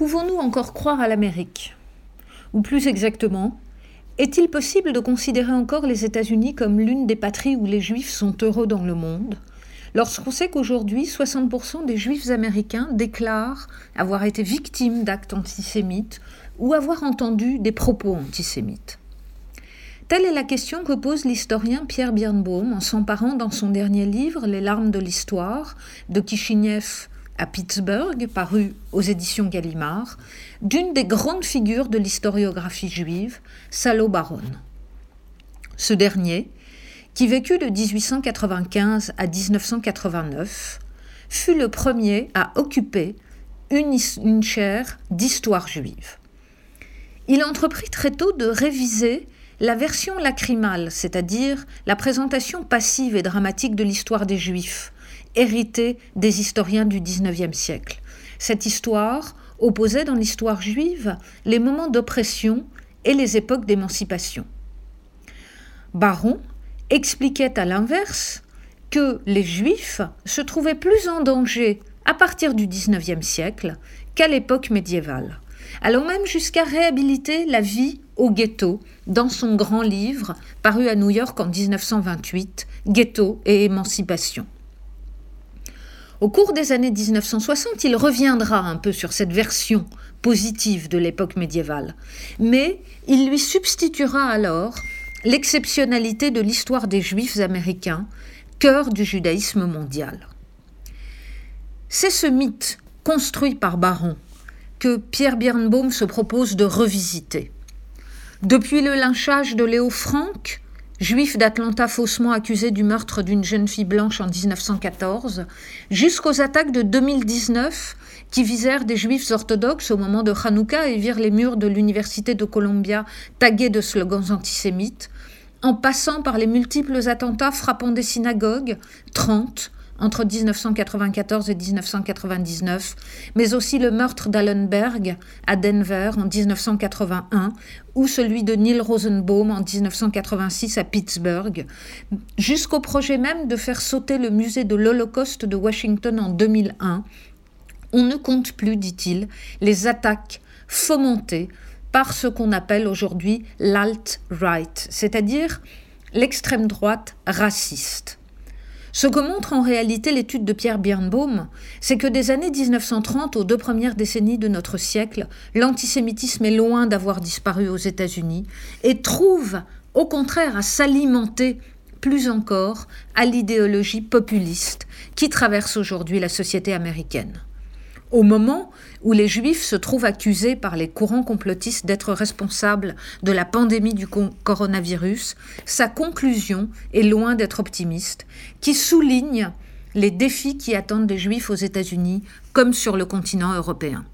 Pouvons-nous encore croire à l'Amérique? Ou plus exactement, est-il possible de considérer encore les États-Unis comme l'une des patries où les Juifs sont heureux dans le monde lorsqu'on sait qu'aujourd'hui 60% des Juifs américains déclarent avoir été victimes d'actes antisémites ou avoir entendu des propos antisémites? Telle est la question que pose l'historien Pierre Birnbaum en s'emparant dans son dernier livre Les larmes de l'histoire, de Kishinev à Pittsburgh, paru aux éditions Gallimard, d'une des grandes figures de l'historiographie juive, Salo Baron. Ce dernier, qui vécut de 1895 à 1989, fut le premier à occuper une, une chaire d'histoire juive. Il entreprit très tôt de réviser la version lacrymale, c'est-à-dire la présentation passive et dramatique de l'histoire des Juifs, héritée des historiens du XIXe siècle. Cette histoire opposait dans l'histoire juive les moments d'oppression et les époques d'émancipation. Baron expliquait à l'inverse que les Juifs se trouvaient plus en danger à partir du XIXe siècle qu'à l'époque médiévale allant même jusqu'à réhabiliter la vie au ghetto dans son grand livre paru à New York en 1928, Ghetto et émancipation. Au cours des années 1960, il reviendra un peu sur cette version positive de l'époque médiévale, mais il lui substituera alors l'exceptionnalité de l'histoire des Juifs américains, cœur du judaïsme mondial. C'est ce mythe construit par Baron que Pierre Birnbaum se propose de revisiter. Depuis le lynchage de Léo Frank, juif d'Atlanta faussement accusé du meurtre d'une jeune fille blanche en 1914, jusqu'aux attaques de 2019 qui visèrent des juifs orthodoxes au moment de Hanouka et virent les murs de l'Université de Columbia tagués de slogans antisémites, en passant par les multiples attentats frappant des synagogues, 30, entre 1994 et 1999, mais aussi le meurtre d'Allenberg à Denver en 1981 ou celui de Neil Rosenbaum en 1986 à Pittsburgh, jusqu'au projet même de faire sauter le musée de l'Holocauste de Washington en 2001. On ne compte plus, dit-il, les attaques fomentées par ce qu'on appelle aujourd'hui l'alt-right, c'est-à-dire l'extrême droite raciste. Ce que montre en réalité l'étude de Pierre Birnbaum, c'est que des années 1930 aux deux premières décennies de notre siècle, l'antisémitisme est loin d'avoir disparu aux États-Unis et trouve au contraire à s'alimenter plus encore à l'idéologie populiste qui traverse aujourd'hui la société américaine. Au moment où les Juifs se trouvent accusés par les courants complotistes d'être responsables de la pandémie du coronavirus, sa conclusion est loin d'être optimiste, qui souligne les défis qui attendent les Juifs aux États-Unis comme sur le continent européen.